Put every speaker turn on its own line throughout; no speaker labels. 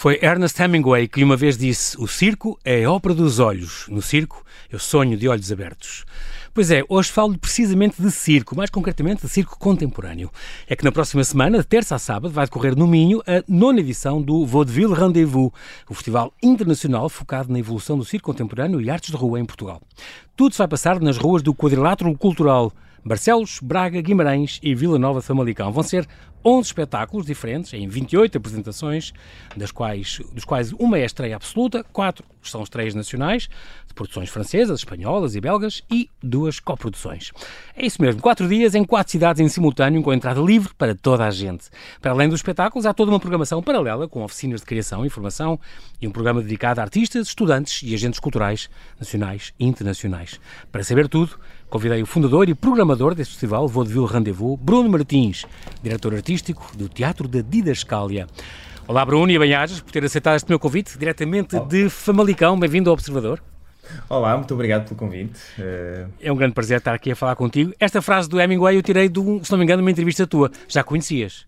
Foi Ernest Hemingway que uma vez disse: O circo é a ópera dos olhos. No circo, eu sonho de olhos abertos. Pois é, hoje falo precisamente de circo, mais concretamente de circo contemporâneo. É que na próxima semana, de terça a sábado, vai decorrer no Minho a nona edição do Vaudeville Rendezvous, o festival internacional focado na evolução do circo contemporâneo e artes de rua em Portugal. Tudo se vai passar nas ruas do Quadrilátero Cultural. Barcelos, Braga, Guimarães e Vila Nova Famalicão. Vão ser 11 espetáculos diferentes, em 28 apresentações, das quais, dos quais uma é estreia absoluta, quatro são estreias nacionais, de produções francesas, espanholas e belgas, e duas coproduções. É isso mesmo, quatro dias em quatro cidades em simultâneo, com entrada livre para toda a gente. Para além dos espetáculos, há toda uma programação paralela, com oficinas de criação e formação, e um programa dedicado a artistas, estudantes e agentes culturais nacionais e internacionais. Para saber tudo, convidei o fundador e programador deste festival, Vaudeville Rendezvous, Bruno Martins, diretor artístico do Teatro da Didascália. Olá, Bruno, e bem-ajas por ter aceitado este meu convite, diretamente de Famalicão. Bem-vindo ao Observador.
Olá, muito obrigado pelo convite. Uh...
É um grande prazer estar aqui a falar contigo. Esta frase do Hemingway eu tirei, de um, se não me engano, de uma entrevista tua. Já conhecias?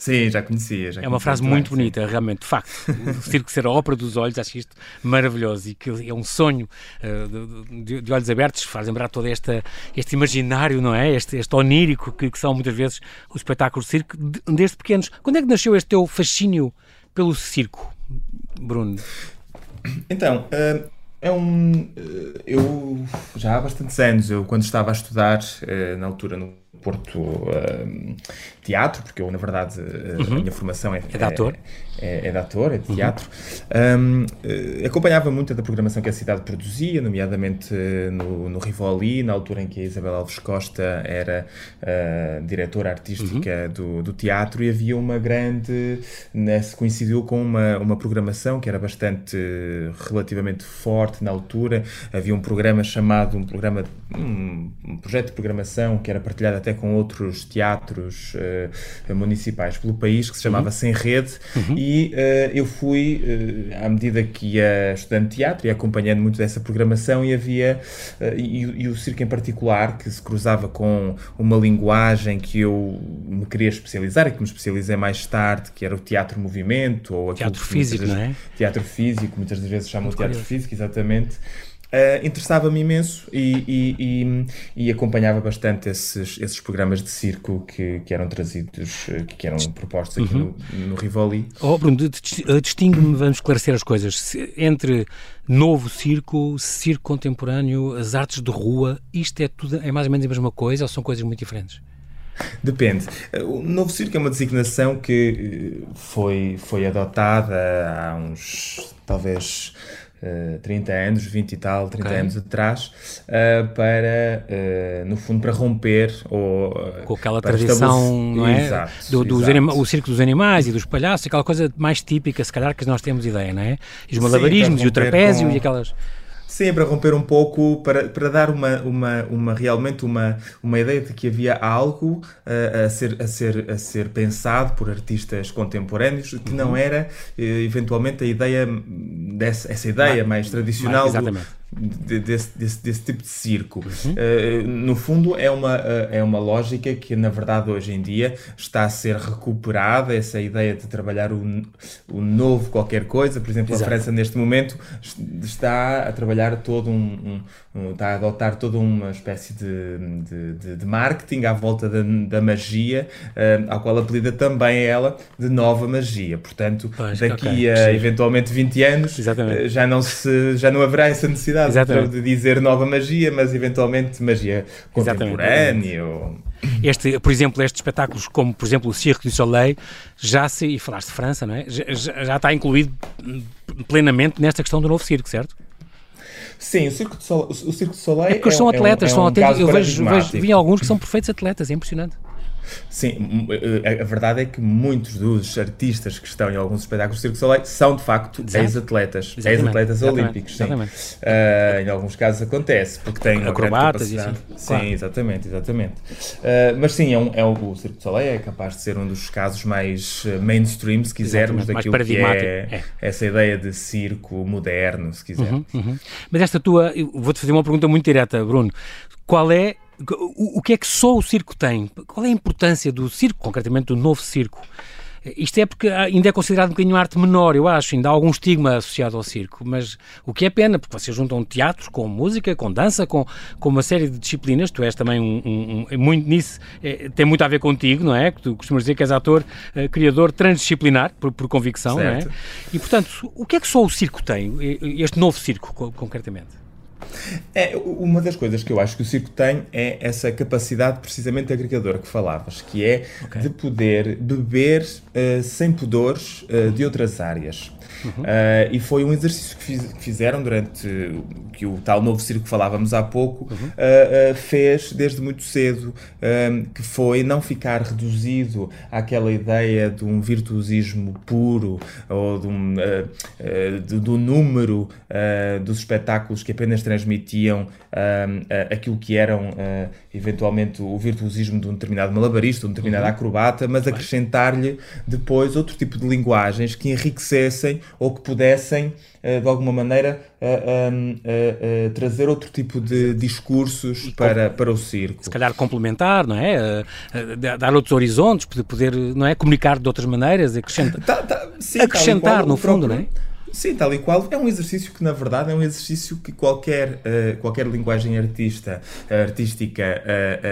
Sim, já conhecia. Já
é uma frase muito bonita, sim. realmente, de facto. O circo ser a ópera dos olhos, acho isto maravilhoso e que é um sonho uh, de, de, olhos abertos, faz lembrar todo esta, este imaginário, não é? Este, este onírico que, que são muitas vezes os espetáculos de circo de, desde pequenos. Quando é que nasceu este teu fascínio pelo circo, Bruno?
Então, uh, é um. Uh, eu já há bastantes anos, eu quando estava a estudar, na altura no Porto uh, Teatro, porque eu, na verdade, uh, uhum. a minha formação é,
é de ator.
É, é, de ator, é de teatro. Uhum. Um, uh, acompanhava muito da programação que a cidade produzia, nomeadamente no, no Rivoli, na altura em que a Isabel Alves Costa era diretora artística uhum. do, do teatro, e havia uma grande. Nesse, coincidiu com uma, uma programação que era bastante relativamente forte na altura. Havia um programa chamado, um programa, um, um projeto de programação que era partilhado até com outros teatros uh, municipais pelo país, que se chamava uhum. Sem Rede, uhum. E uh, eu fui, uh, à medida que ia estudando teatro e acompanhando muito dessa programação, e havia, e, e, o circo em particular, que se cruzava com uma linguagem que eu me queria especializar, e que me especializei mais tarde, que era o teatro movimento, ou
teatro físico, não é?
Teatro físico, muitas das vezes chamam teatro físico, exatamente. Uh, interessava-me imenso e, e, e, e, acompanhava bastante esses, esses programas de circo que, que eram trazidos, eh, que eram propostos aqui uhum. no, no, Rivoli.
Oh, Bruno, eh, distingue-me, vamos esclarecer as coisas, entre novo circo, circo contemporâneo, as artes de rua, isto é tudo, é mais ou menos a mesma coisa ou são coisas muito diferentes?
Depende. O novo circo é uma designação que foi, foi adotada há uns, talvez, uh, 30 anos, 20 e tal, 30 okay. anos atrás, uh, para, uh, no fundo, para romper ou...
Com aquela tradição, não é? Exato, do, dos o circo dos animais e dos palhaços, aquela coisa mais típica, se calhar, que nós temos ideia, não é? E os malabarismos Sim, e o trapézio com... e aquelas
sempre a romper um pouco para, para dar uma, uma, uma realmente uma, uma ideia de que havia algo uh, a, ser, a, ser, a ser pensado por artistas contemporâneos que uhum. não era uh, eventualmente a ideia dessa essa ideia mais tradicional do, desse, desse, desse, tipo de circo. Uhum. Uh, no fundo, é uma, uh, é uma lógica que, na verdade, hoje em dia está a ser recuperada, essa ideia de trabalhar o, o novo qualquer coisa. Por exemplo, Exato. a França, neste momento, está a trabalhar todo um, um, um está a adotar toda uma espécie de, de, de, de marketing à volta da, da magia, uh, ao qual apelida também ela de nova magia. Portanto, pois, daqui okay. a eventualmente 20 anos, já não, se, já não haverá essa necessidade Exatamente. de dizer nova magia, mas eventualmente magia contemporânea.
Este, por exemplo, estes espetáculos, como por exemplo o Cirque du Soleil, já se, e falaste de França, não é? Já, já está incluído plenamente nesta questão do novo circo, certo?
Sim, o Circo de Soleil, o Circo de Soleil é,
porque é, são atletas, é um, é um são atletas, eu vejo, vejo, vi alguns que são perfeitos atletas, é impressionante.
Sim, a verdade é que muitos dos artistas que estão em alguns espetáculos do Circo Soleil são de facto ex-atletas, ex-atletas olímpicos. Sim. Uh, em alguns casos acontece, porque têm
Acrobatas
grande capacidade. Sim, claro. exatamente, exatamente. Uh, mas sim, é um, é um, o Circo de Soleil é capaz de ser um dos casos mais mainstream, se quisermos, exatamente, daquilo que é, é, essa ideia de circo moderno, se quisermos.
Uhum, uhum. Mas esta tua, vou-te fazer uma pergunta muito direta, Bruno. Qual é o, o que é que só o circo tem? Qual é a importância do circo, concretamente do novo circo, Isto é porque ainda é considerado um bocadinho arte menor, eu acho, ainda há algum estigma associado ao circo, mas o que é pena, porque vocês juntam teatro com música, com dança, com, com uma série de disciplinas, tu és também um, um, um muito nisso, é, tem muito a ver contigo, não é? Que tu costumas dizer que és ator, uh, criador transdisciplinar, por, por convicção, certo. não é? E, portanto, o que é que só o circo tem, este novo circo, concretamente?
É, uma das coisas que eu acho que o circo tem é essa capacidade precisamente agregadora que falavas, que é okay. de poder beber uh, sem pudores uh, de outras áreas. Uhum. Uh, e foi um exercício que, fiz, que, fizeram durante que o tal novo circo que falávamos há pouco uhum. uh, uh, fez desde muito cedo, que foi não ficar reduzido àquela ideia de um virtuosismo puro ou de um, do, do, número dos espetáculos que apenas transmitiam aquilo que eram eventualmente o virtuosismo de um determinado malabarista, um determinado uhum. acrobata, mas acrescentar-lhe depois outro tipo de linguagens que enriquecessem ou que pudessem, eh, de alguma maneira, uh, uh, trazer outro tipo de discursos para, para o circo.
Se calhar complementar, não é? dar outros horizontes, poder não é? comunicar de outras maneiras, acrescentar, tá, tá, sim, acrescentar no fundo, próprio, não é?
Sim, tal e qual. É um exercício que, na verdade, é um exercício que qualquer, uh, qualquer linguagem artista, uh, artística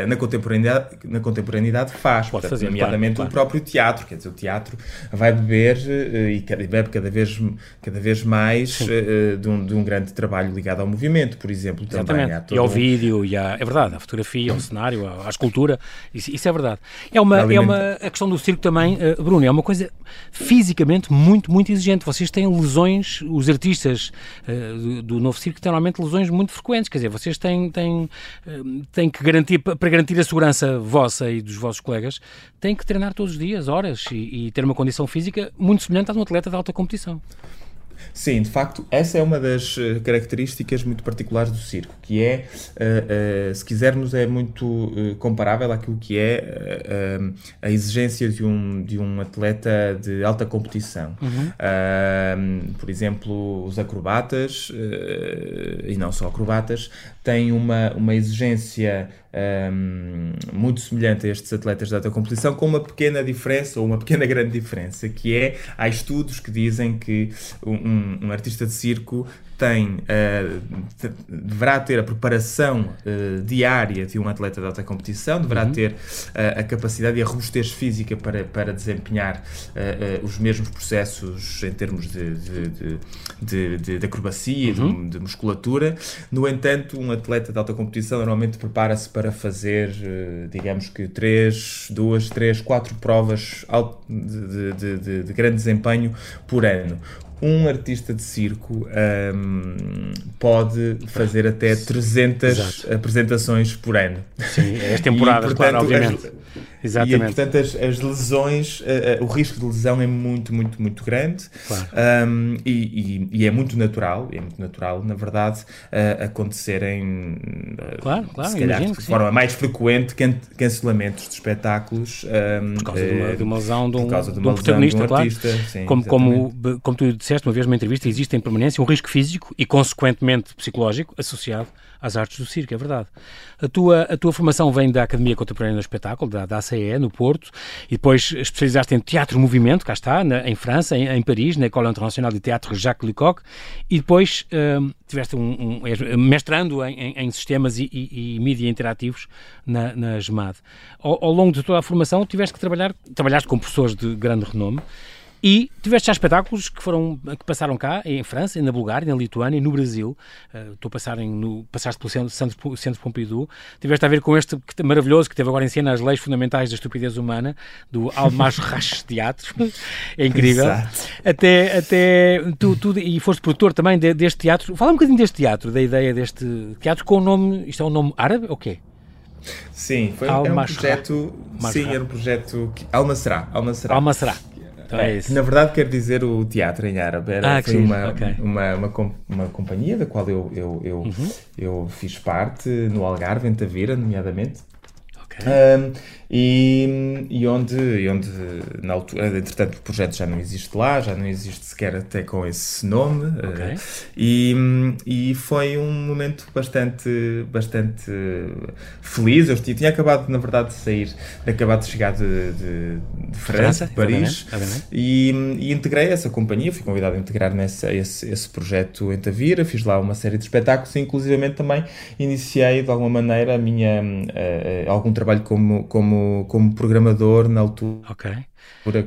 uh, na, contemporaneidade, na contemporaneidade faz.
Pode fazer,
nomeadamente
claro,
o próprio teatro. Quer dizer, o teatro vai beber e bebe cada vez, cada vez mais de um, de, um, grande trabalho ligado ao movimento, por exemplo.
Exatamente. Também. E ao vídeo, e à, é verdade, à fotografia, ao cenário, à, à escultura. Isso, isso, é verdade. É uma, é uma, a questão do circo também, Bruno, é uma coisa fisicamente muito, muito exigente. Vocês têm lesões lesões, os artistas uh, do, do, novo circo têm normalmente lesões muito frequentes, quer dizer, vocês têm, têm, uh, têm que garantir, para garantir a segurança vossa e dos vossos colegas, têm que treinar todos os dias, horas, e, e ter uma condição física muito semelhante a de um atleta de alta competição.
Sim, de facto, essa é uma das eh, características muito particulares do circo, que é, uh, uh, se quisermos, é muito uh, comparável àquilo que é a exigência de um, de um atleta de alta competição. Uhum. por exemplo, os acrobatas, e não só acrobatas, têm uma, uma exigência um, muito semelhante a estes atletas de alta competição, com uma pequena diferença, ou uma pequena grande diferença, que é, há estudos que dizem que um, um artista de circo tem, uh, deverá ter a preparação uh, diária de um atleta de alta competição, deverá uhum. ter uh, a capacidade e a robustez física para, para desempenhar os mesmos processos em termos de, de, de, de, de acrobacia, uhum. de, musculatura. No entanto, um atleta de alta competição normalmente prepara-se para fazer, digamos que, três, duas, três, quatro provas de, de grande desempenho por ano um artista de circo um, pode fazer até 300 Exato. apresentações por ano.
Sim, é as temporadas, e, portanto, claro, obviamente. As,
Exatamente. E, portanto, as, as lesões, uh, uh, o risco de lesão é muito, muito, muito grande claro. um, e, e, e, é muito natural, é muito natural, na verdade, uh, acontecerem,
claro, claro,
se calhar, de forma mais frequente, can cancelamentos de espetáculos
um, por causa de uma, de uma lesão de um, de uma de um protagonista, um artista, claro. Sim, como, como, como tu disseste uma vez numa entrevista, existe em permanência um risco físico e, consequentemente, psicológico associado às artes do circo, é verdade. A tua, a tua formação vem da Academia Contemporânea do Espetáculo, da, da ACE, no Porto, e depois especializaste em Teatro Movimento, cá está, na, em França, em, em, Paris, na École Internacional de Teatro Jacques Lecoq, e depois hum, tiveste um, um, mestrando em, em, em sistemas e, e, e, mídia interativos na, na GEMAD. Ao, ao longo de toda a formação tiveste que trabalhar, trabalhaste com professores de grande renome, e tiveste já espetáculos que foram que passaram cá, em França, na Bulgária, na Lituânia, no Brasil. Uh, estou a passar em, no, passaste pelo Centro, Centro, Centro Pompidou. Tiveste a ver com este que, maravilhoso que teve agora em cena as leis fundamentais da estupidez humana, do Almas Teatro. é incrível. Exato. Até, até tu, tu, e foste produtor também de, deste teatro. Fala um bocadinho deste teatro, da ideia deste teatro com o nome. Isto é um nome árabe ou quê?
Sim, foi era um projeto. Sim, era um projeto. Que, Almacerá.
Almacerá. Almacerá.
Então é, é isso. Na verdade, quer dizer o teatro em árabe. Era, ah, foi uma, okay. uma, uma, uma, companhia da qual eu, eu, eu, uhum. eu fiz parte no Algarve, em Tavira, nomeadamente.
Okay.
Um, e, e, onde, e onde, na altura, entretanto, o projeto já não existe lá, já não existe sequer até com esse nome.
Okay.
Uh, e, e foi um momento bastante, bastante feliz. Eu tinha acabado, na verdade, de sair, acabado de chegar de, de, de França, de Paris, e, e, integrei essa companhia. Fui convidado a integrar nessa, esse, esse projeto em Tavira, fiz lá uma série de espetáculos e, inclusivamente, também iniciei, de alguma maneira, minha, uh, algum trabalho como, como como, programador na altura.
Ok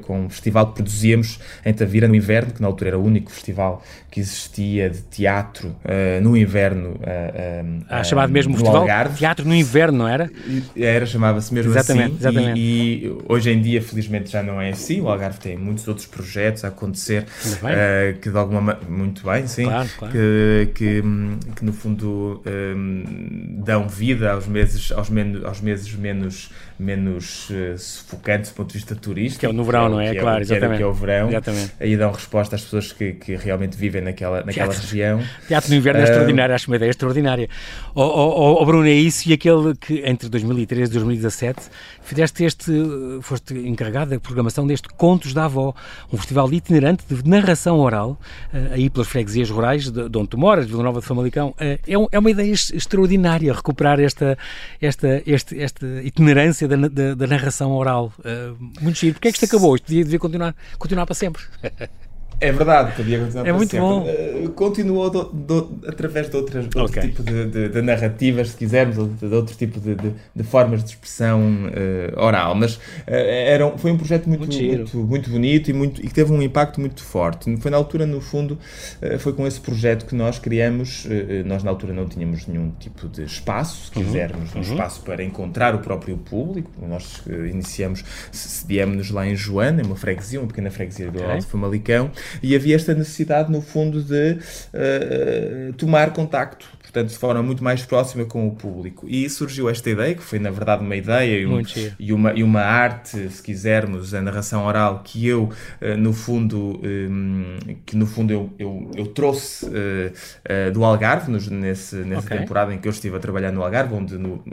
com um festival que produzíamos em Tavira no inverno, que na altura era o único festival que existia de teatro uh, no inverno. Uh,
ah, chamado mesmo festival Algarve. Teatro no inverno, não era?
Era, chamava-se mesmo
exatamente,
assim.
Exatamente.
E, e, hoje em dia, felizmente, já não é assim. O Algarve tem muitos outros projetos a acontecer uh, que de alguma muito bem, sim,
claro, claro.
Que, que, que, no fundo um, dão vida aos meses, aos, men aos meses menos menos sufocantes do ponto de vista turístico.
Que é no verão, não é?
é
claro, exatamente.
Que é o verão.
Exatamente.
Aí dão resposta às pessoas que, que realmente vivem naquela, naquela
teatro,
região.
Teatro no inverno é extraordinário, acho uma ideia extraordinária. O oh, oh, oh, Bruno, é isso e aquele que entre 2013 e 2017 fizeste este, foste encarregado da programação deste Contos da Avó, um festival itinerante de narração oral, uh, aí pelas freguesias rurais de, de onde tu moras, Vila Nova de Famalicão. Uh, é, um, é uma ideia extraordinária recuperar esta, esta, este, esta itinerância da, da, da narração oral. Uh, muito giro. Porquê é que isto acabou? Isto devia, devia continuar, continuar para sempre.
É verdade, podia continuar
É muito
sempre.
bom.
Uh, continuou do, do, através de, outras, de outro tipo de, de- de narrativas, se quisermos, ou de, de outro tipo de, de- de formas de expressão uh, oral. Mas uh, era, um- foi um projeto muito,
Muito
muito, muito bonito e, muito, e que teve um impacto muito forte. Foi na altura, no fundo, uh, foi com esse projeto que nós criamos. uh, nós, na altura, não tínhamos nenhum tipo de espaço, se quisermos, um espaço para encontrar o próprio público. Nós uh, iniciamos, sediamos-nos lá em Joana, uma freguesia, uma pequena freguesia do
Ok.
Alto Famalicão, e havia esta necessidade, no fundo, de uh, tomar contacto, portanto, de forma muito mais próxima com o público. E surgiu esta ideia, que foi, na verdade, uma ideia e, um- e uma, e uma arte, se quisermos, a narração oral, que eu, uh, no fundo, um, que no fundo eu, eu, eu trouxe uh, uh, do Algarve, nos- nesse, nessa
Ok.
temporada em que eu estive a trabalhar no Algarve, onde, no,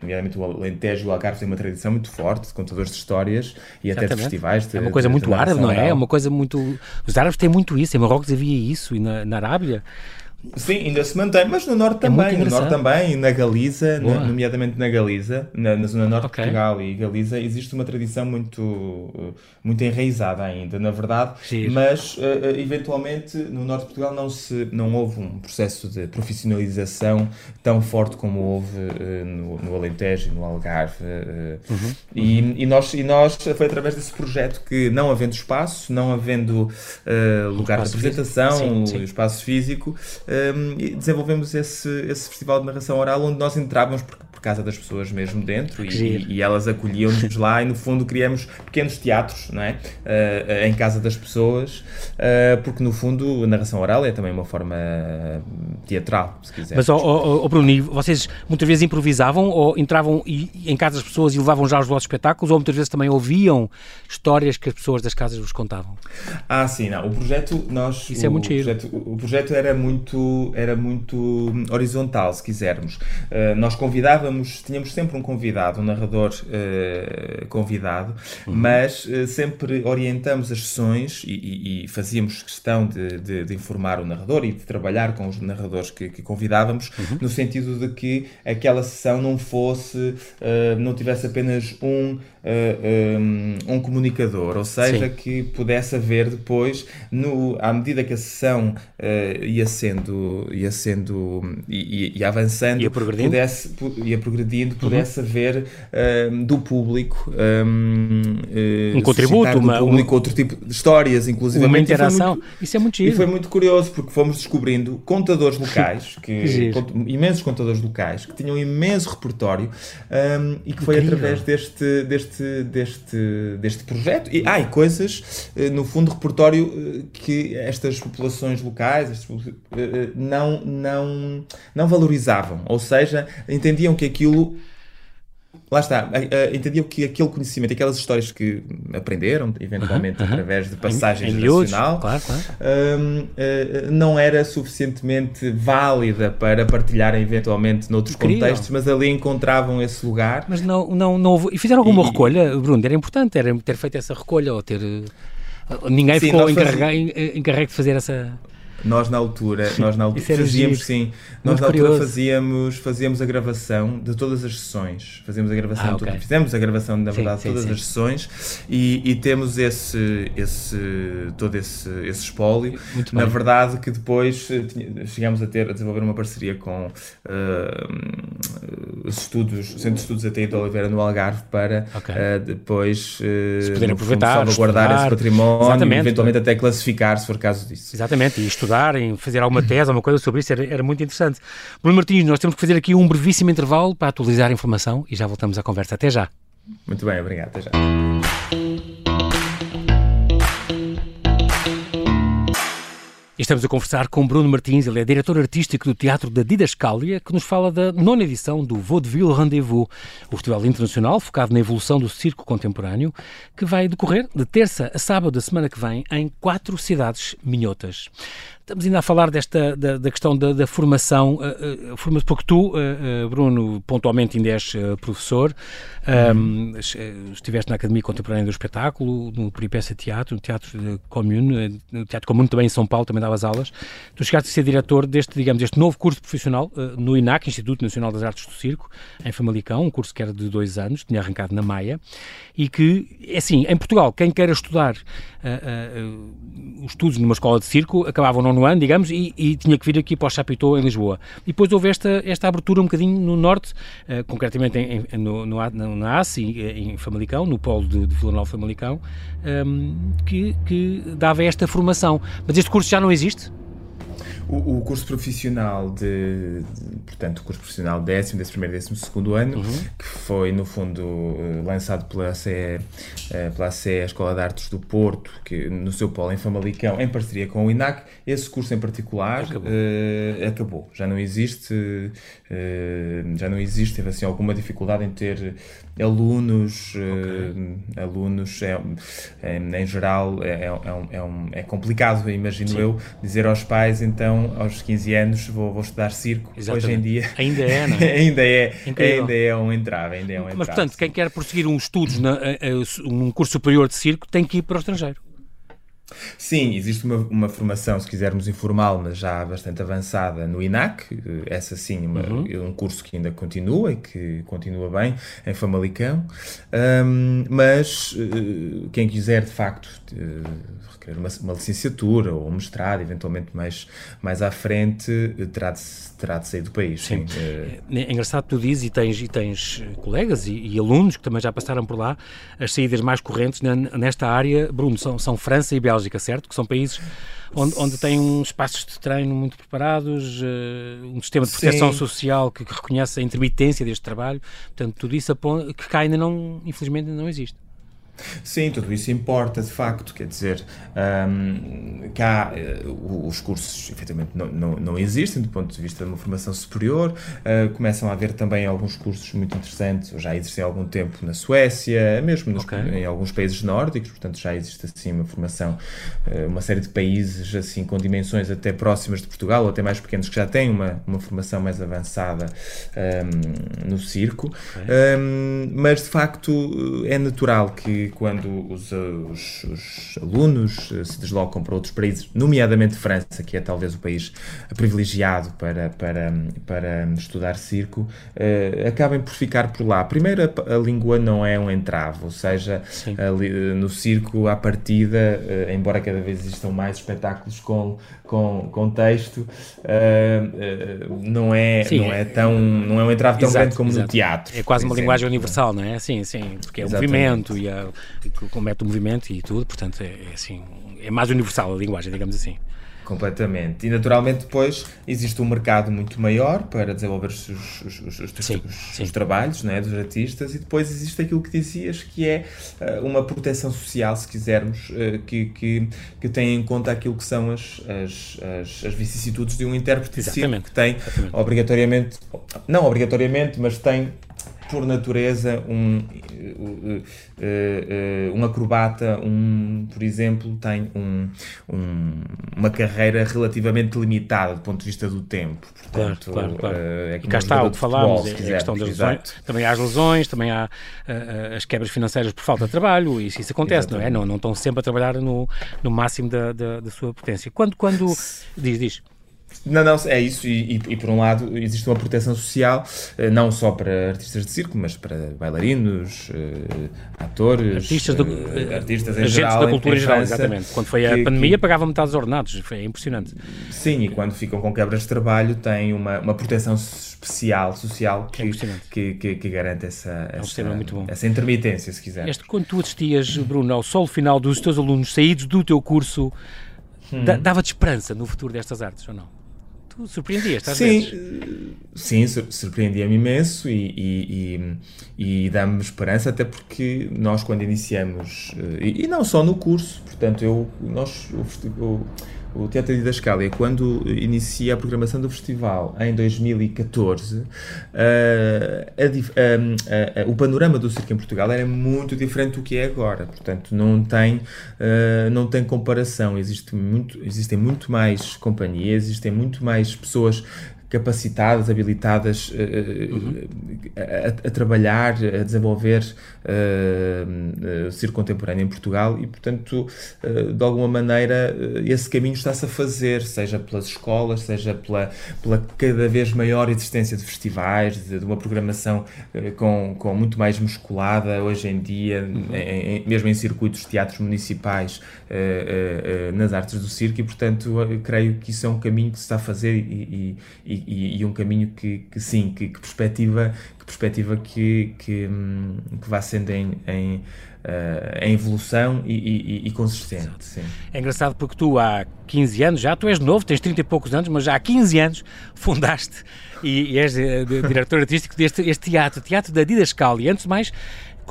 nomeadamente, o Alentejo e o Algarve têm uma tradição muito forte de contadores de histórias e até de
Exatamente.
festivais. De,
É uma coisa
de-
muito árabe, não é? É
oral.
uma coisa muito. Os árabes têm muito isso. Em Marrocos havia isso e na, na Arábia.
Sim, ainda se mantém, mas no Norte
É
também, no Norte também, na Galiza, na- nomeadamente na Galiza, na, na zona norte
Ok.
de Portugal e Galiza, existe uma tradição muito, muito enraizada ainda, na verdade, mas uh, eventualmente no Norte de Portugal não, se, não houve um processo de profissionalização tão forte como houve uh, no, no Alentejo e no Algarve. uh,
Uhum.
E, e nós, e nós, foi através desse projeto que, não havendo espaço, não havendo lugar de
físico.
apresentação,
Sim, sim.
espaço físico, um, desenvolvemos esse, esse festival de narração oral onde nós entrávamos por, por casa das pessoas mesmo dentro e, e- elas acolhiam-nos lá e no fundo criamos pequenos teatros não é? Uh, em casa das pessoas uh, porque no fundo a narração oral é também uma forma teatral, se quiser.
Mas, ó ó, ó, Bruno, vocês muitas vezes improvisavam ou entravam e- em casa das pessoas e levavam já os vossos espetáculos ou muitas vezes também ouviam histórias que as pessoas das casas vos contavam?
Ah, sim, não. O projeto, nós.
Isso
o,
é muito giro.
projeto, o projeto era muito, era muito hum, horizontal, se quisermos. Uh, nós convidávamos, tínhamos sempre um convidado, um narrador uh, convidado,
Uhum.
mas uh, sempre orientamos as sessões e, e- e fazíamos questão de, de- de informar o narrador e de trabalhar com os narradores que, que convidávamos,
Uhum.
no sentido de que aquela sessão não fosse, uh, não tivesse apenas um, um, um comunicador, ou seja,
Sim.
que pudesse haver depois, no, à medida que a sessão eh, ia sendo, ia sendo e, e- e avançando,
Ia progredindo? Uhum.
pudesse, pu- ia progredindo, pudesse haver eh, do público um,
Um contributo, uma-
público outro tipo de histórias, inclusive
Uma interação. Isso é muito
e
giro.
foi muito curioso porque fomos descobrindo contadores locais,
Que
cont- imensos contadores locais, que tinham um imenso repertório um, e que foi através deste, deste, deste, deste projeto. E, ah, e coisas, eh, no fundo, repertório eh, que estas populações locais estas eh, não, não, não valorizavam. Ou seja, entendiam que aquilo Lá está, entendiam que aquele conhecimento, aquelas histórias que aprenderam, eventualmente através de passagens em, em claro, claro. Um, uh, não era suficientemente válida para partilharem eventualmente noutros Queriam. contextos, mas ali encontravam esse lugar.
Mas não, não, não houve, e fizeram alguma e, recolha, Bruno? Era importante, era ter feito essa recolha ou ter. Ninguém sim, ficou encarregue de fazer essa.
Nós na altura, nós na altura fazíamos giro. sim, nós na altura fazíamos, fazíamos a gravação de todas as sessões. Fazíamos a gravação, ah, okay. fizemos a gravação na verdade de todas sim. as sessões e, e, temos esse, esse todo esse, esse espólio. Muito na bem. verdade que depois eh, chegámos a ter a desenvolver uma parceria com uh, os estudos, o Centro de Estudos ATI de Oliveira no Algarve para okay. uh, depois uh,
poder aproveitar,
salvaguardar estudar. esse património e eventualmente até classificar se for caso disso.
Exatamente, e estudar estudar, fazer alguma tese, alguma coisa sobre isso, era, era muito interessante. Bruno Martins, nós temos que fazer aqui um brevíssimo intervalo para atualizar a informação e já voltamos à conversa. Até já.
Muito bem, obrigado. Até já.
Estamos a conversar com Bruno Martins, ele é diretor artístico do Teatro da Didascália, que nos fala da nona edição do Vaudeville Rendezvous, o festival internacional focado na evolução do circo contemporâneo, que vai decorrer de terça a sábado da semana que vem em quatro cidades minhotas. Estamos ainda a falar desta, da, da questão da, da formação, uh, uh, porque tu, uh, Bruno, pontualmente ainda és professor, um, estiveste na Academia Contemporânea do Espetáculo, no Peripécia Teatro, no Teatro Comune, no Teatro Comune também em São Paulo, também davas aulas. Tu chegaste a ser diretor deste, digamos, deste novo curso profissional no INAC, Instituto Nacional das Artes do Circo, em Famalicão, um curso que era de dois anos, tinha arrancado na Maia, e que, é assim, em Portugal, quem queira estudar os estudos numa escola de circo acabavam nono ano, digamos, e, e, tinha que vir aqui para o Chapitou, em Lisboa. E depois houve esta, esta abertura um bocadinho no norte, uh, concretamente em, em, no, no, na ACE, em Famalicão, no polo de, de Vila Nova Famalicão, um, ehm, que, que dava esta formação. Mas este curso já não existe?
O, o, curso profissional de, de, portanto, o curso profissional décimo, décimo primeiro, décimo segundo ano, uhum. que foi no fundo uh, lançado pela CE, uh, eh, pela CE, a Escola de Artes do Porto, que no seu polo em Famalicão, em parceria com o INAC, esse curso em particular acabou, uh, acabou. já não existe, já não existe, teve assim alguma dificuldade em ter alunos, okay. alunos é, é, em geral é, é, um, é, um, é complicado, imagino Sim. eu, dizer aos pais então aos 15 anos vou, vou estudar circo. Exatamente. Hoje em dia.
Ainda é, não é?
ainda, é ainda é um entrave. Ainda é um entrave,
Mas, portanto, quem quer prosseguir um estudos, na, um curso superior de circo, tem que ir para o estrangeiro.
Sim, existe uma, uma formação, se quisermos informal, mas já bastante avançada no INAC, essa sim, uma, uhum. um curso que ainda continua e que continua bem em Famalicão, um, mas uh, quem quiser de facto uh, querer uma, uma, licenciatura ou um mestrado, eventualmente mais, mais à frente, terá de, terá de sair do país. Sim. sim.
É, é engraçado tu dizes, e tens, e tens colegas e, e, alunos que também já passaram por lá, as saídas mais correntes nesta área, Bruno, são, são França e Bélgica, certo? Que são países onde, onde têm uns espaços de treino muito preparados, uh, um sistema de proteção Sim. social que, que, reconhece a intermitência deste trabalho. Portanto, tudo isso que cá ainda não, infelizmente, não existe.
Sim, tudo isso importa de facto, quer dizer, um, cá uh, os cursos efetivamente não, não, não, existem do ponto de vista de uma formação superior, uh, começam a haver também alguns cursos muito interessantes, já existem há algum tempo na Suécia, mesmo nos, okay. em alguns países nórdicos, portanto já existe assim uma formação, uh, uma série de países assim com dimensões até próximas de Portugal, ou até mais pequenos, que já têm uma, uma formação mais avançada um, no circo, okay. um, mas de facto é natural que quando os, os, os, alunos eh, se deslocam para outros países, nomeadamente França, que é talvez o país privilegiado para, para, para estudar circo, uh, acabem por ficar por lá. Primeiro, a, a língua não é um entrave, ou seja, a, no circo, à partida, uh, embora cada vez existam mais espetáculos com, com, com texto, uh, não, é, sim, não é tão não é um entrave tão exato, grande como exato. no teatro.
É quase uma exemplo. linguagem universal, não é? Sim, sim, porque é o movimento e a, com método de movimento e tudo, portanto é, é, assim, é mais universal a linguagem, digamos assim.
Completamente. E naturalmente depois existe um mercado muito maior para desenvolver os, os, os, os, sim, sim. os trabalhos né, dos artistas e depois existe aquilo que dizias que é uh, uma proteção social, se quisermos, uh, que, que, que tem em conta aquilo que são as, as, as, as vicissitudes de um intérprete de circo que tem Exatamente. obrigatoriamente, não obrigatoriamente, mas tem por natureza, um, uh, uh, um acrobata, um, por exemplo, tem um, um, uma carreira relativamente limitada do ponto de vista do tempo.
Portanto, claro, claro, claro. É e cá está o que falámos, é, a questão das lesões. Também há as lesões, também há as quebras financeiras por falta de trabalho, e isso, isso acontece, Exatamente. não é? Não, não estão sempre a trabalhar no, no máximo da, da, da sua potência. Quando, quando... Diz, diz.
Não, não, é isso, e, e, e, por um lado existe uma proteção social, eh, não só para artistas de circo, mas para bailarinos, uh, atores,
artistas, do, uh, artistas em geral, da cultura em, geral, França, exatamente. Quando foi a que, pandemia, que, pagava metade dos ordenados, foi impressionante.
Sim, e quando ficam com quebras de trabalho, têm uma, uma proteção especial, social, que, é que, que, que, garante essa, é um essa, muito bom. essa intermitência, se quiser.
Este, quando tu assistias, Bruno, ao solo final dos teus alunos saídos do teu curso, hum. dava-te esperança no futuro destas artes, ou não? Tu surpreendias, às
sim,
vezes.
Sim, surpreendia-me imenso e, e, e, e dá-me esperança, até porque nós, quando iniciamos, eh, e, e, não só no curso, portanto, eu, nós, eu, o Teatro Didascália, quando inicia a programação do festival em 2014, uh, a, a, a, o panorama do circo em Portugal era muito diferente do que é agora. Portanto, não tem, uh, não tem comparação. Existe muito, existem muito mais companhias, existem muito mais pessoas capacitadas, habilitadas uh, uhum. a, a, trabalhar, a desenvolver uh, uh, circo contemporâneo em Portugal e, portanto, de alguma maneira, esse caminho está-se a fazer, seja pelas escolas, seja pela, pela cada vez maior existência de festivais, de, de uma programação com, com muito mais musculada hoje em dia, uhum. em, mesmo em circuitos de teatros municipais, nas artes do circo, e, portanto, creio que isso é um caminho que se está a fazer e, e, e, e um caminho que, que sim, que, que perspectiva que perspectiva que, que, hum, que vá sendo em, em, uh, em evolução e, e, e consistente. Sim.
É engraçado porque tu há 15 anos, já tu és novo, tens 30 e poucos anos, mas já há 15 anos fundaste e, e és uh, diretor artístico deste este teatro, Teatro da Didascalia. Antes de mais,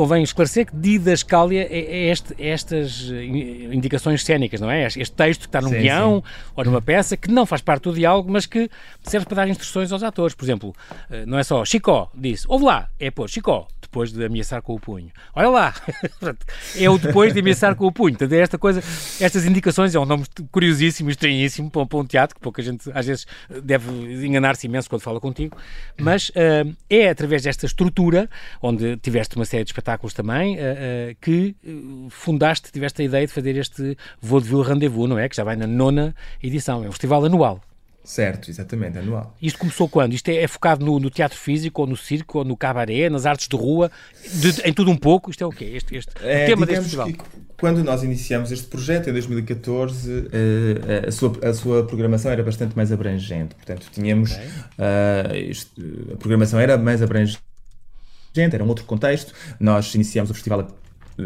convém esclarecer que didascália é, é, este, é estas eh, indicações cénicas, não é? Este texto que está num sim, guião sim. ou numa peça que não faz parte do diálogo, mas que serve para dar instruções aos atores. Por exemplo, eh, não é só Chicó, disse, ouve lá, é pôr Chicó, depois de ameaçar com o punho. Olha lá, é o depois de ameaçar com o punho. É esta coisa, estas indicações, é um nome curiosíssimo, estranhíssimo para, para um teatro, que pouca gente às vezes deve enganar-se imenso quando fala contigo, mas uh, é através desta estrutura, onde tiveste uma série de espetáculos também, uh, uh, que fundaste, tiveste a ideia de fazer este Vaudeville Rendezvous, não é? Que já vai na nona edição, é um festival anual.
Certo, exatamente, anual.
Isto começou quando? Isto é, é focado no, no, teatro físico, ou no circo, ou no cabaré, nas artes de rua, de, em tudo um pouco? Isto é o quê? Este, este
é, tema deste festival? quando nós iniciamos este projeto, em 2014, eh, a, sua, a sua programação era bastante mais abrangente. Portanto, tínhamos... Okay. Uh, isto, a programação era mais abrangente, era um outro contexto. Nós iniciamos o festival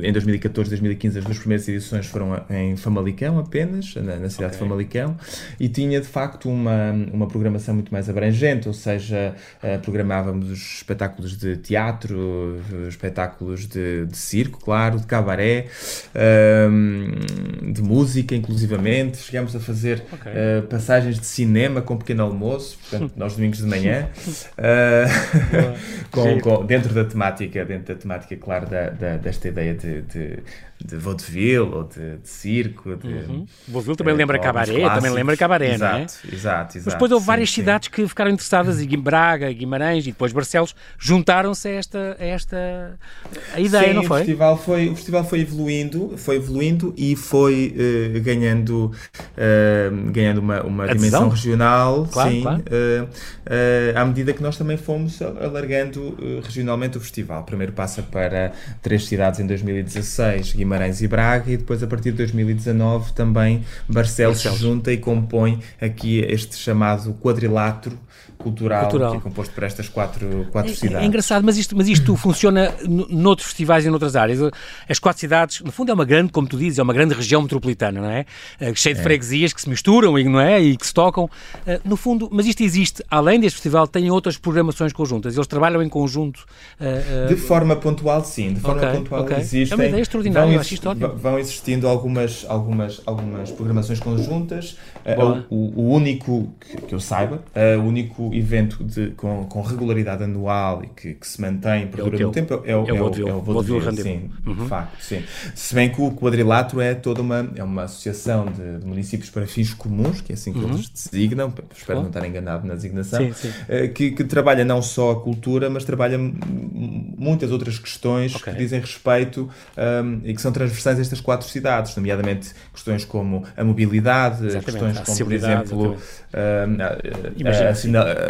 em 2014, 2015, as duas primeiras edições foram em Famalicão apenas, na, na cidade okay. de Famalicão, e tinha de facto uma, uma programação muito mais abrangente, ou seja, uh, programávamos os espetáculos de teatro, espetáculos de, de circo, claro, de cabaré, uh, de música, inclusivamente. Chegámos a fazer okay. uh, passagens de cinema com pequeno almoço, portanto, nós domingos de manhã, eh, com, com, dentro da temática, dentro da temática, claro, da, da desta ideia de, de, de vaudeville ou de, de circo. De,
uhum. Vaudeville também lembra cabaré, também lembra cabaré,
exato,
não é?
Exato, exato.
Mas depois houve sim, várias sim. cidades que ficaram interessadas, e Braga, Guimarães e depois Barcelos, juntaram-se a esta, a esta a ideia,
sim,
não foi?
O festival foi, o festival foi evoluindo, foi evoluindo e foi uh, ganhando, uh, ganhando uma, uma dimensão regional, claro, sim, claro. Uh, à medida que nós também fomos alargando regionalmente o festival. Primeiro passa para três cidades em 2016, Guimarães e Braga, e depois a partir de 2019 também Barcelos, Barcelos. se junta e compõe aqui este chamado quadrilátero cultural, cultural, que é composto por estas quatro, quatro é, cidades.
É engraçado, mas isto, mas isto funciona noutros festivais e noutras áreas. As quatro cidades, no fundo, é uma grande, como tu dizes, é uma grande região metropolitana, não é? Uh, cheia de é. freguesias que se misturam e, não é? e que se tocam. Uh, no fundo, mas isto existe, além deste festival, tem outras programações conjuntas. Eles trabalham em conjunto.
Uh, de forma pontual, sim. De forma okay, pontual okay. existem. É
uma ideia extraordinária, vão, ótimo.
Vão existindo algumas, algumas, algumas programações conjuntas. O, o, único, que, que eu saiba, o único evento de, com, com regularidade anual e que, que se mantém por é no tempo é, o, é, o, é o Vaudeville, sim, uhum. de facto, sim. Se bem que o quadrilátero é toda uma, é uma associação de, de municípios para fins comuns, que é assim que uhum. eles designam, espero não estar enganado na designação, sim, sim. Eh, que, que, trabalha não só a cultura, mas trabalha muitas outras questões okay. que dizem respeito um, e que são transversais a estas quatro cidades, nomeadamente questões como a mobilidade, exatamente, questões como, por exemplo, um, a, a, a,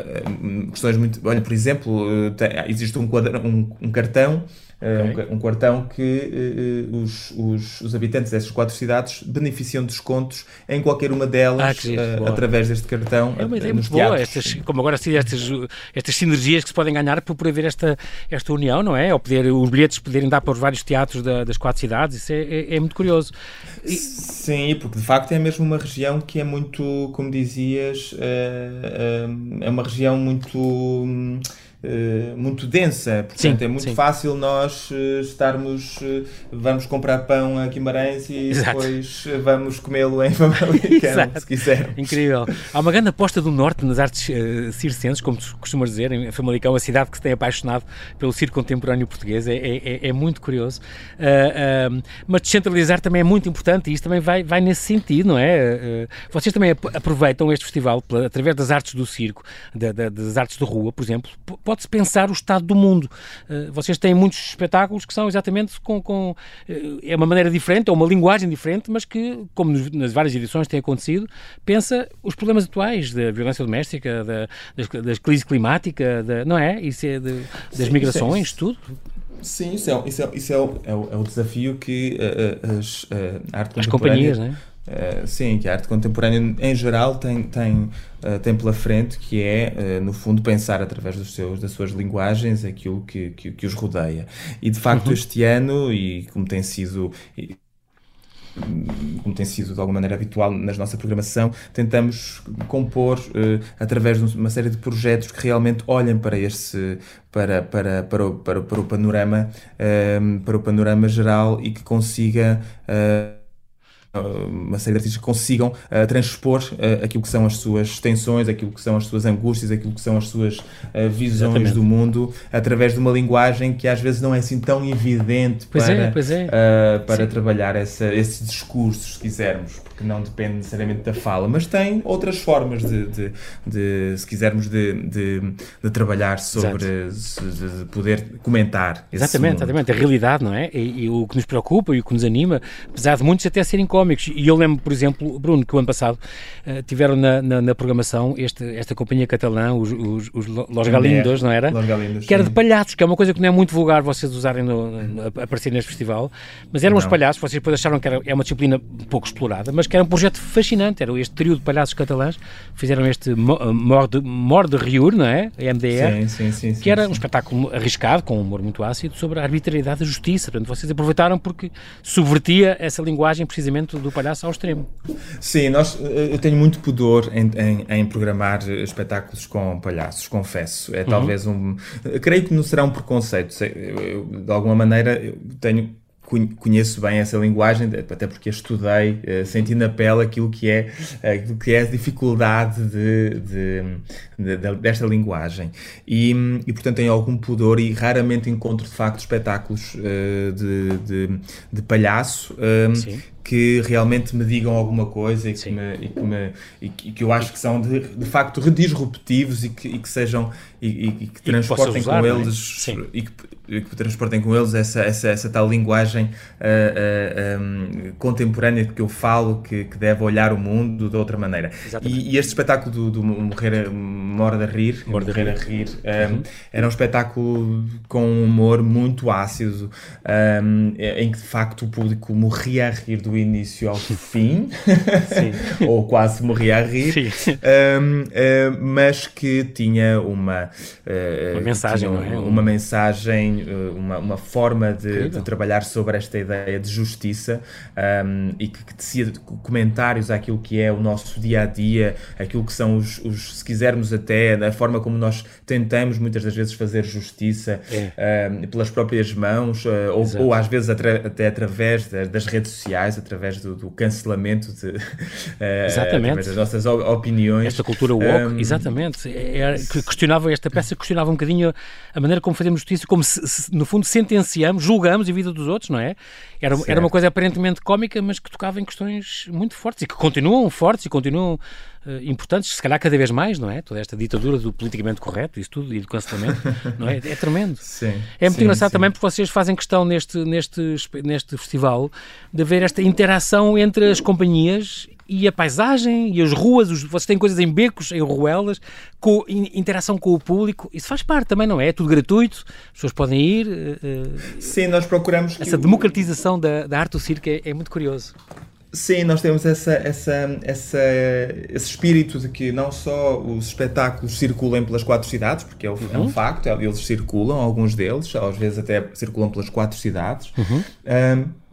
questões muito. Olha, por exemplo, tem, existe um, quadra, um, um cartão Okay. Um, cartão que uh, os, os, os, habitantes dessas quatro cidades beneficiam de descontos em qualquer uma delas ah, uh, através deste cartão.
É uma ideia muito boa, estas, como agora sim, estas, estas sinergias que se podem ganhar por, por haver esta, esta união, não é? Ou poder, os bilhetes poderem dar para os vários teatros da, das quatro cidades, isso é, é, é muito curioso.
E... Sim, porque de facto é mesmo uma região que é muito, como dizias, é, é uma região muito eh, muito densa, portanto sim, é muito sim. fácil nós uh, estarmos, uh, vamos comprar pão a Guimarães e Exato. depois vamos comê-lo em Famalicão, se quiser.
Incrível. Há uma grande aposta do Norte nas artes circenses, como tu costumas dizer, em Famalicão, a cidade que se tem apaixonado pelo circo contemporâneo português, é, é, é, muito curioso. mas descentralizar também é muito importante e isso também vai, vai nesse sentido, não é? vocês também aproveitam este festival através das artes do circo, da, da, das artes de rua, por exemplo, pode-se pensar o estado do mundo. Uh, vocês têm muitos espetáculos que são exatamente com. com uh, é uma maneira diferente, é uma linguagem diferente, mas que, como nas várias edições tem acontecido, pensa os problemas atuais da violência doméstica, da, da, da crise climática, da, não é? Isso é de, das Sim, migrações, isso é, tudo.
Sim, isso é, isso é, isso é, o, é, o, é o desafio que uh, as, uh, a arte
As companhias, não é?
Uh, sim, que a arte contemporânea em geral tem, tem, uh, tem pela frente, que é, uh, no fundo, pensar através dos seus, das suas linguagens aquilo que, que, que os rodeia. E de facto, uhum. este ano, e como tem sido. E, como tem sido de alguma maneira habitual na nossa programação, tentamos compor através de uma série de projetos que realmente olhem para este para, para, para, o, para, para o panorama para o panorama geral e que consiga uma série de artistas que consigam uh, transpor uh, aquilo que são as suas tensões, aquilo que são as suas angústias, aquilo que são as suas uh, visões Exatamente. do mundo através de uma linguagem que às vezes não é assim tão evidente pois para, é, é. para trabalhar essa, esses discursos, se quisermos que não depende necessariamente da fala, mas tem outras formas de, de, de se quisermos, de, de, de trabalhar sobre, de poder comentar.
Exatamente, exatamente, a realidade, não é? E, e, o que nos preocupa e o que nos anima, apesar de muitos até serem cómicos. E eu lembro, por exemplo, Bruno, que o ano passado uh, tiveram na, na, na, programação este, esta companhia catalã, os, os, os Los Galindos, não era?
Los Galindos,
que era de palhaços, que é uma coisa que não é muito vulgar vocês usarem no, no, aparecer neste festival, mas eram não. os palhaços, vocês depois acharam que era, é uma disciplina pouco explorada, mas mas que era um projeto fascinante, era este trio de palhaços catalãs, fizeram este Morde, Morde Riur, não é? MDR, sim, sim, sim, que era um espetáculo arriscado, com um humor muito ácido, sobre a arbitrariedade da justiça. Portanto, vocês aproveitaram porque subvertia essa linguagem precisamente do palhaço ao extremo.
Sim, nós, eh, eu tenho muito pudor em, em, em programar espetáculos com palhaços, confesso. É uhum. talvez um. Creio que não será um preconceito. Eu, de alguma maneira, eu tenho conheço bem essa linguagem, até porque estudei, uh, senti na pele aquilo que é, aquilo que é a dificuldade de, de, de, de, desta linguagem. E, e, portanto, tenho algum pudor e raramente encontro, de facto, espetáculos uh, de, de, palhaço uh, que realmente me digam alguma coisa e que, me, e que, me, e que, que, eu acho que são de, de facto disruptivos e que, e que sejam e, que transportem usar, com é? eles e que, transportem com eles essa, essa, essa tal linguagem uh, uh, um, contemporânea de que eu falo que, que deve olhar o mundo de outra maneira. E, este espetáculo do, do Morrer Morda a Rir, Morrer a Rir, um, uhum. era um espetáculo com um humor muito ácido, um, em que de facto o público morria a rir do início ao fim, ou quase morria a rir, um, uh, mas que tinha uma, uh,
uma mensagem, tinha
é? uma mensagem, uh, uma, uma forma de, de, trabalhar sobre esta ideia de justiça um, e que, que tecia comentários àquilo que é o nosso dia a dia, aquilo que são os, os se quisermos até a forma como nós tentamos muitas das vezes fazer justiça é. pelas próprias mãos, ou, ou, às vezes até através das redes sociais, através do, do cancelamento de, uh,
exatamente.
das nossas opiniões.
Esta cultura woke, um, exatamente. É, é, que questionava, esta peça questionava um bocadinho a maneira como fazemos justiça, como se, se, no fundo sentenciamos, julgamos a vida dos outros, não é? Era, era uma coisa aparentemente cómica, mas que tocava em questões muito fortes e que continuam fortes e continuam importantes, se calhar cada vez mais, não é? Toda esta ditadura do politicamente correto, isso tudo, e do cancelamento, não é? É tremendo.
Sim,
é muito
sim,
engraçado
sim.
também porque vocês fazem questão neste, neste, neste festival de haver esta interação entre as companhias e a paisagem e as ruas, os, vocês têm coisas em becos, em ruelas, com interação com o público, isso faz parte também, não é? É tudo gratuito, as pessoas podem ir. Uh,
Sim, nós procuramos.
Essa democratização da, da arte do circo é, é muito curioso.
Sim, nós temos essa, essa, essa, esse espírito de que não só os espetáculos circulem pelas quatro cidades, porque é, o, uhum. é um facto, eles circulam, alguns deles, às vezes até circulam pelas quatro cidades.
Uhum.
Um,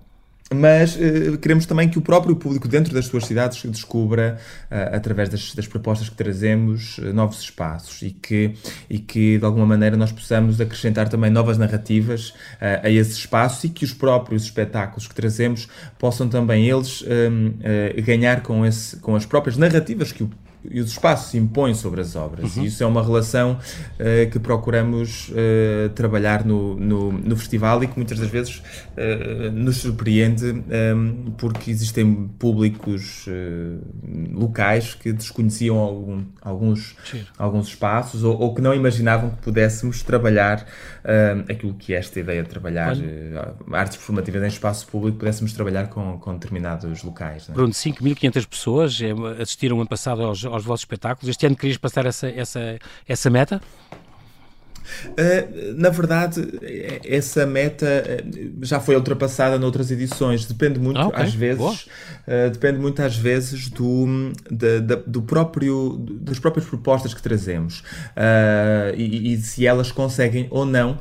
mas uh, queremos também que o próprio público dentro das suas cidades descubra, uh, através das, das, propostas que trazemos, uh, novos espaços e que, e que de alguma maneira nós possamos acrescentar também novas narrativas a esses espaços e que os próprios espetáculos que trazemos possam também eles um, ganhar com, esse, com as próprias narrativas que o e os espaços se impõem sobre as obras. Uhum. E isso é uma relação uh, que procuramos uh, trabalhar no, no, no, festival e que muitas das vezes uh, nos surpreende um, porque existem públicos locais que desconheciam algum, alguns, alguns espaços ou, ou, que não imaginavam que pudéssemos trabalhar aquilo que é esta ideia de trabalhar artes performativas em espaço público, pudéssemos trabalhar com, com determinados locais.
Né? Bruno, 5.500 pessoas assistiram ano passado aos aos vossos espetáculos. Este ano querias passar essa, essa, essa meta?
Uh, na verdade, essa meta já foi ultrapassada noutras edições. Depende muito, ah, okay. às vezes, uh, depende muito às vezes do, do próprio, das próprias propostas que trazemos uh, e, e, se elas conseguem ou não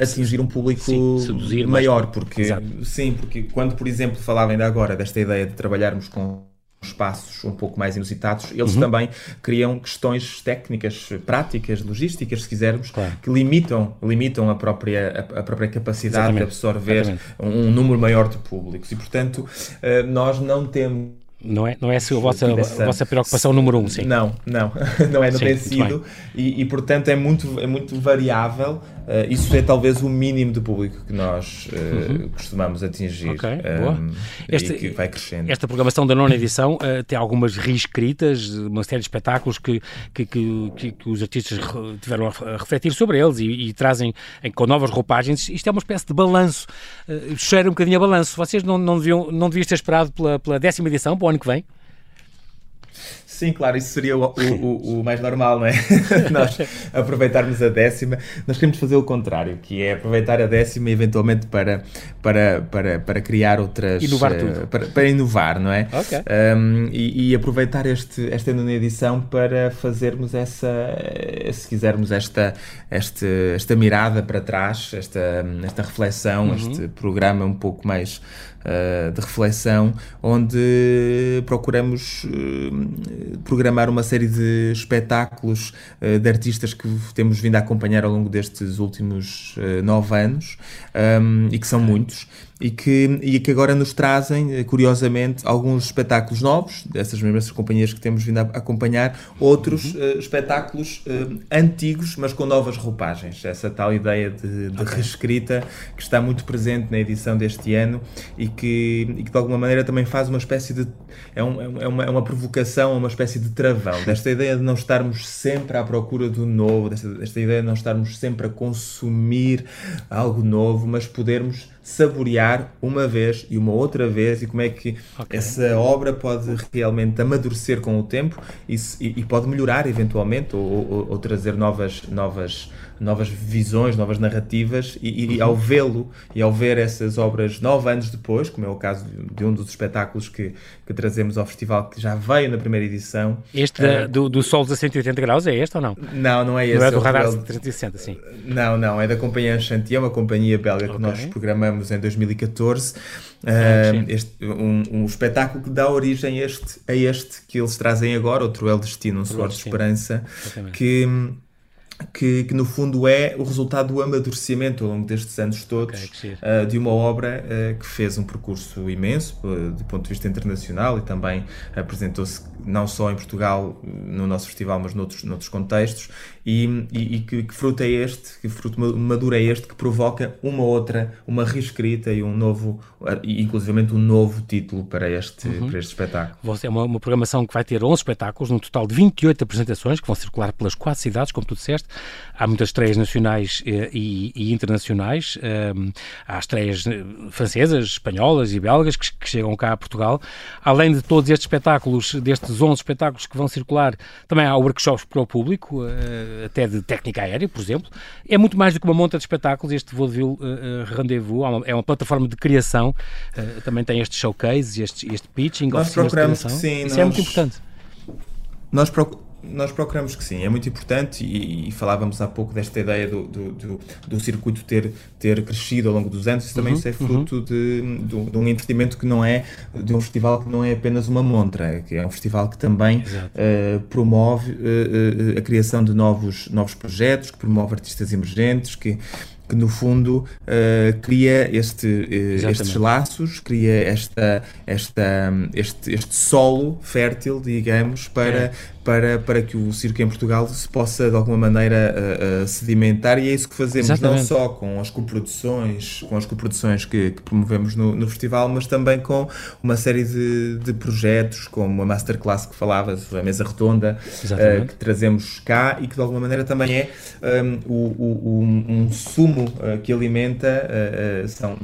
atingir um público sim, maior, porque Exato. sim, porque quando, por exemplo, falava ainda agora desta ideia de trabalharmos com espaços um pouco mais inusitados, eles uhum. também criam questões técnicas, práticas, logísticas, se quisermos,
claro.
que limitam, limitam a própria, a, a própria capacidade Exatamente. de absorver um, um, número maior de públicos. E, portanto, uh, nós não temos
não é, não é a, vossa, a vossa preocupação número um, sim.
Não, não, não é, não sim, tem sido. E, e, portanto é muito, é muito variável. Uh, isso é talvez o mínimo de público que nós uh, uhum. costumamos atingir.
Ok, um, boa.
Este, e que vai crescendo.
Esta programação da nona edição uh, tem algumas reescritas, uma série de espetáculos que, que, que, que, os artistas tiveram a refletir sobre eles e, e trazem em, com novas roupagens. Isto é uma espécie de balanço. Cheira um bocadinho a balanço. Vocês não, não, deviam, não deviam ter esperado pela, pela décima edição, para o ano que vem?
Sim, claro, isso seria o, o, o, mais normal, não é? Nós aproveitarmos a décima. Nós queremos fazer o contrário, que é aproveitar a décima eventualmente para, para, para, para criar outras.
Inovar uh, tudo.
Para, para, inovar, não é?
Ok.
Um, e, e, aproveitar este, esta nona edição para fazermos essa, se quisermos, esta, esta, esta mirada para trás, esta, esta reflexão, uhum. este programa um pouco mais uh, de reflexão, onde procuramos uh, programar uma série de espetáculos uh, de artistas que temos vindo a acompanhar ao longo destes últimos nove anos um, e que são muitos e que, e que agora nos trazem, eh, curiosamente, alguns espetáculos novos, dessas mesmas companhias que temos vindo a acompanhar, outros uhum. uh, espetáculos uh, antigos, mas com novas roupagens. Essa tal ideia de, de okay. reescrita que está muito presente na edição deste ano e que, e que de alguma maneira também faz uma espécie de. É, um, é, uma, é uma provocação, uma espécie de travão, desta ideia de não estarmos sempre à procura do novo, desta, desta ideia de não estarmos sempre a consumir algo novo, mas podermos saborear uma vez e uma outra vez e como é que okay. essa obra pode realmente amadurecer com o tempo e, e pode melhorar eventualmente ou, ou, ou trazer novas, novas novas visões, novas narrativas, e, e ao vê-lo e ao ver essas obras nove anos depois, como é o caso de um dos espetáculos que, que trazemos ao festival, que já veio na primeira edição.
Este da, uh, do, do Sol a 180 graus é este ou não?
Não, não é esse.
Não é
do
é Radar 360, sim.
Não, não, é da Companhia Enchantier, é uma companhia belga okay. que nós programamos em 2014. Uh, este, um, um, espetáculo que dá origem a este, a este que eles trazem agora, outro o Destino, um Suor de Esperança, Exatamente. que que, que, no fundo é o resultado do amadurecimento ao longo destes anos todos okay, uh, de uma obra uh, que fez um percurso imenso uh, do ponto de vista internacional e também apresentou-se não só em Portugal no nosso festival, mas noutros, noutros contextos e, e, e que, que, fruto é este, que fruto maduro é este que provoca uma outra, uma reescrita e um novo, inclusivamente um novo título para este, uhum. para este espetáculo.
É uma, uma programação que vai ter 11 espetáculos, num total de 28 apresentações que vão circular pelas quatro cidades, como tu disseste, Há muitas estreias nacionais eh, e, e internacionais. Ehm, há estreias eh, francesas, espanholas e belgas que, que, chegam cá a Portugal. Além de todos estes espetáculos, destes 11 espetáculos que vão circular, também há workshops para o público, eh, até de técnica aérea, por exemplo. É muito mais do que uma monta de espetáculos. Este Vaudeville Rendezvous é uma plataforma de criação. Também tem estes showcase, este, este pitching,
nós procuramos que sim,
Isso
nós,
é muito importante.
Nós procuramos nós procuramos que sim, é muito importante e, e falávamos há pouco desta ideia do, do, do, do, circuito ter, ter crescido ao longo dos anos, isso também uhum, isso é fruto uhum. de, de, de, um investimento que não é, de um festival que não é apenas uma montra, que é um festival que também uh, promove uh, uh, a criação de novos, novos projetos, que promove artistas emergentes, que que no fundo uh, cria este, uh, estes laços, cria esta, esta, este, este solo fértil, digamos, para, é para, para que o circo em Portugal se possa de alguma maneira uh, uh, sedimentar e é isso que fazemos Exatamente. não só com as coproduções, com as coproduções que, que promovemos no, no, festival, mas também com uma série de, de projetos, como a Masterclass que falavas, a mesa redonda, uh, que trazemos cá e que de alguma maneira também é um, o, o, um sumo que alimenta, são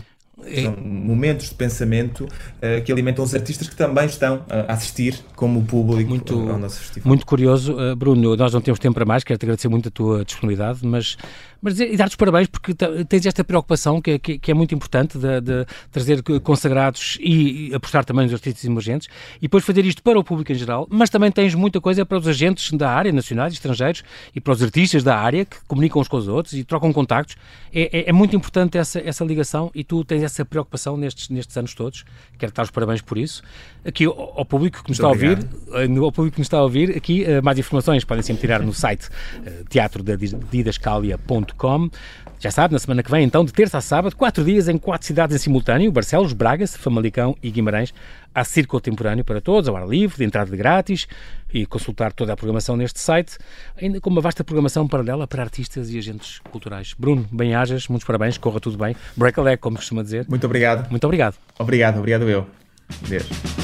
são momentos de pensamento uh, que alimentam os artistas que também estão a assistir como público muito, ao nosso festival.
Muito curioso, uh, Bruno, nós não temos tempo para mais, quero-te agradecer muito a tua disponibilidade, mas mas e dar-te os parabéns porque tens esta preocupação que, é, que, é muito importante de, de, trazer consagrados e apostar também nos artistas emergentes e depois fazer isto para o público em geral, mas também tens muita coisa para os agentes da área, nacionais e estrangeiros, e para os artistas da área que comunicam uns com os outros e trocam contactos. É, é, é muito importante essa, essa ligação e tu tens essa preocupação nestes, nestes anos todos. Quero dar os parabéns por isso. Aqui ao, ao público que nos está obrigado. a ouvir, eh, ao público que nos está a ouvir, aqui eh, mais informações podem sempre tirar no site uh, teatrodadidascalia.com já sabe, na semana que vem, então, de terça a sábado, quatro dias em quatro cidades em simultâneo: Barcelos, Braga, Famalicão e Guimarães. Há circo contemporâneo para todos, ao ar livre, de entrada de grátis e consultar toda a programação neste site, ainda com uma vasta programação paralela para artistas e agentes culturais. Bruno, bem-ajas, muitos parabéns, corra tudo bem. Break a leg, como costuma dizer.
Muito obrigado.
Muito obrigado.
Obrigado, obrigado eu. Beijo.